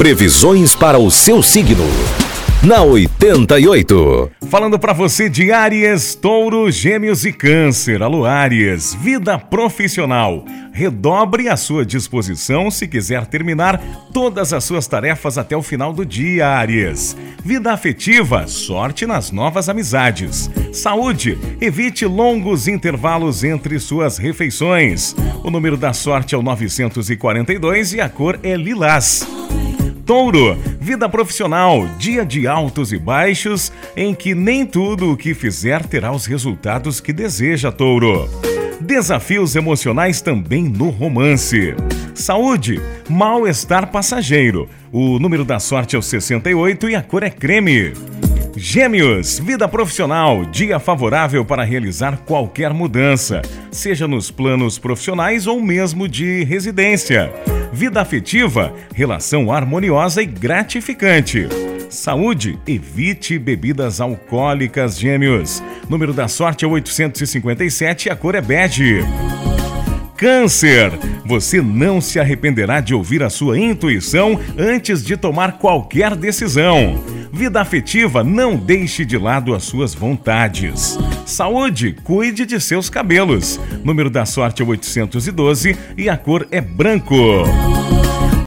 Previsões para o seu signo. Na 88. Falando para você de Áries, Touro, Gêmeos e Câncer. Alô, Áries. Vida profissional. Redobre a sua disposição se quiser terminar todas as suas tarefas até o final do dia, Áries. Vida afetiva, sorte nas novas amizades. Saúde, evite longos intervalos entre suas refeições. O número da sorte é o 942 e a cor é lilás. Touro, vida profissional, dia de altos e baixos, em que nem tudo o que fizer terá os resultados que deseja, Touro. Desafios emocionais também no romance. Saúde, mal-estar passageiro. O número da sorte é o 68 e a cor é creme. Gêmeos, vida profissional, dia favorável para realizar qualquer mudança, seja nos planos profissionais ou mesmo de residência. Vida afetiva, relação harmoniosa e gratificante. Saúde, evite bebidas alcoólicas, gêmeos. Número da sorte é 857 e a cor é bege. Câncer, você não se arrependerá de ouvir a sua intuição antes de tomar qualquer decisão. Vida afetiva, não deixe de lado as suas vontades. Saúde, cuide de seus cabelos. Número da sorte é 812 e a cor é branco.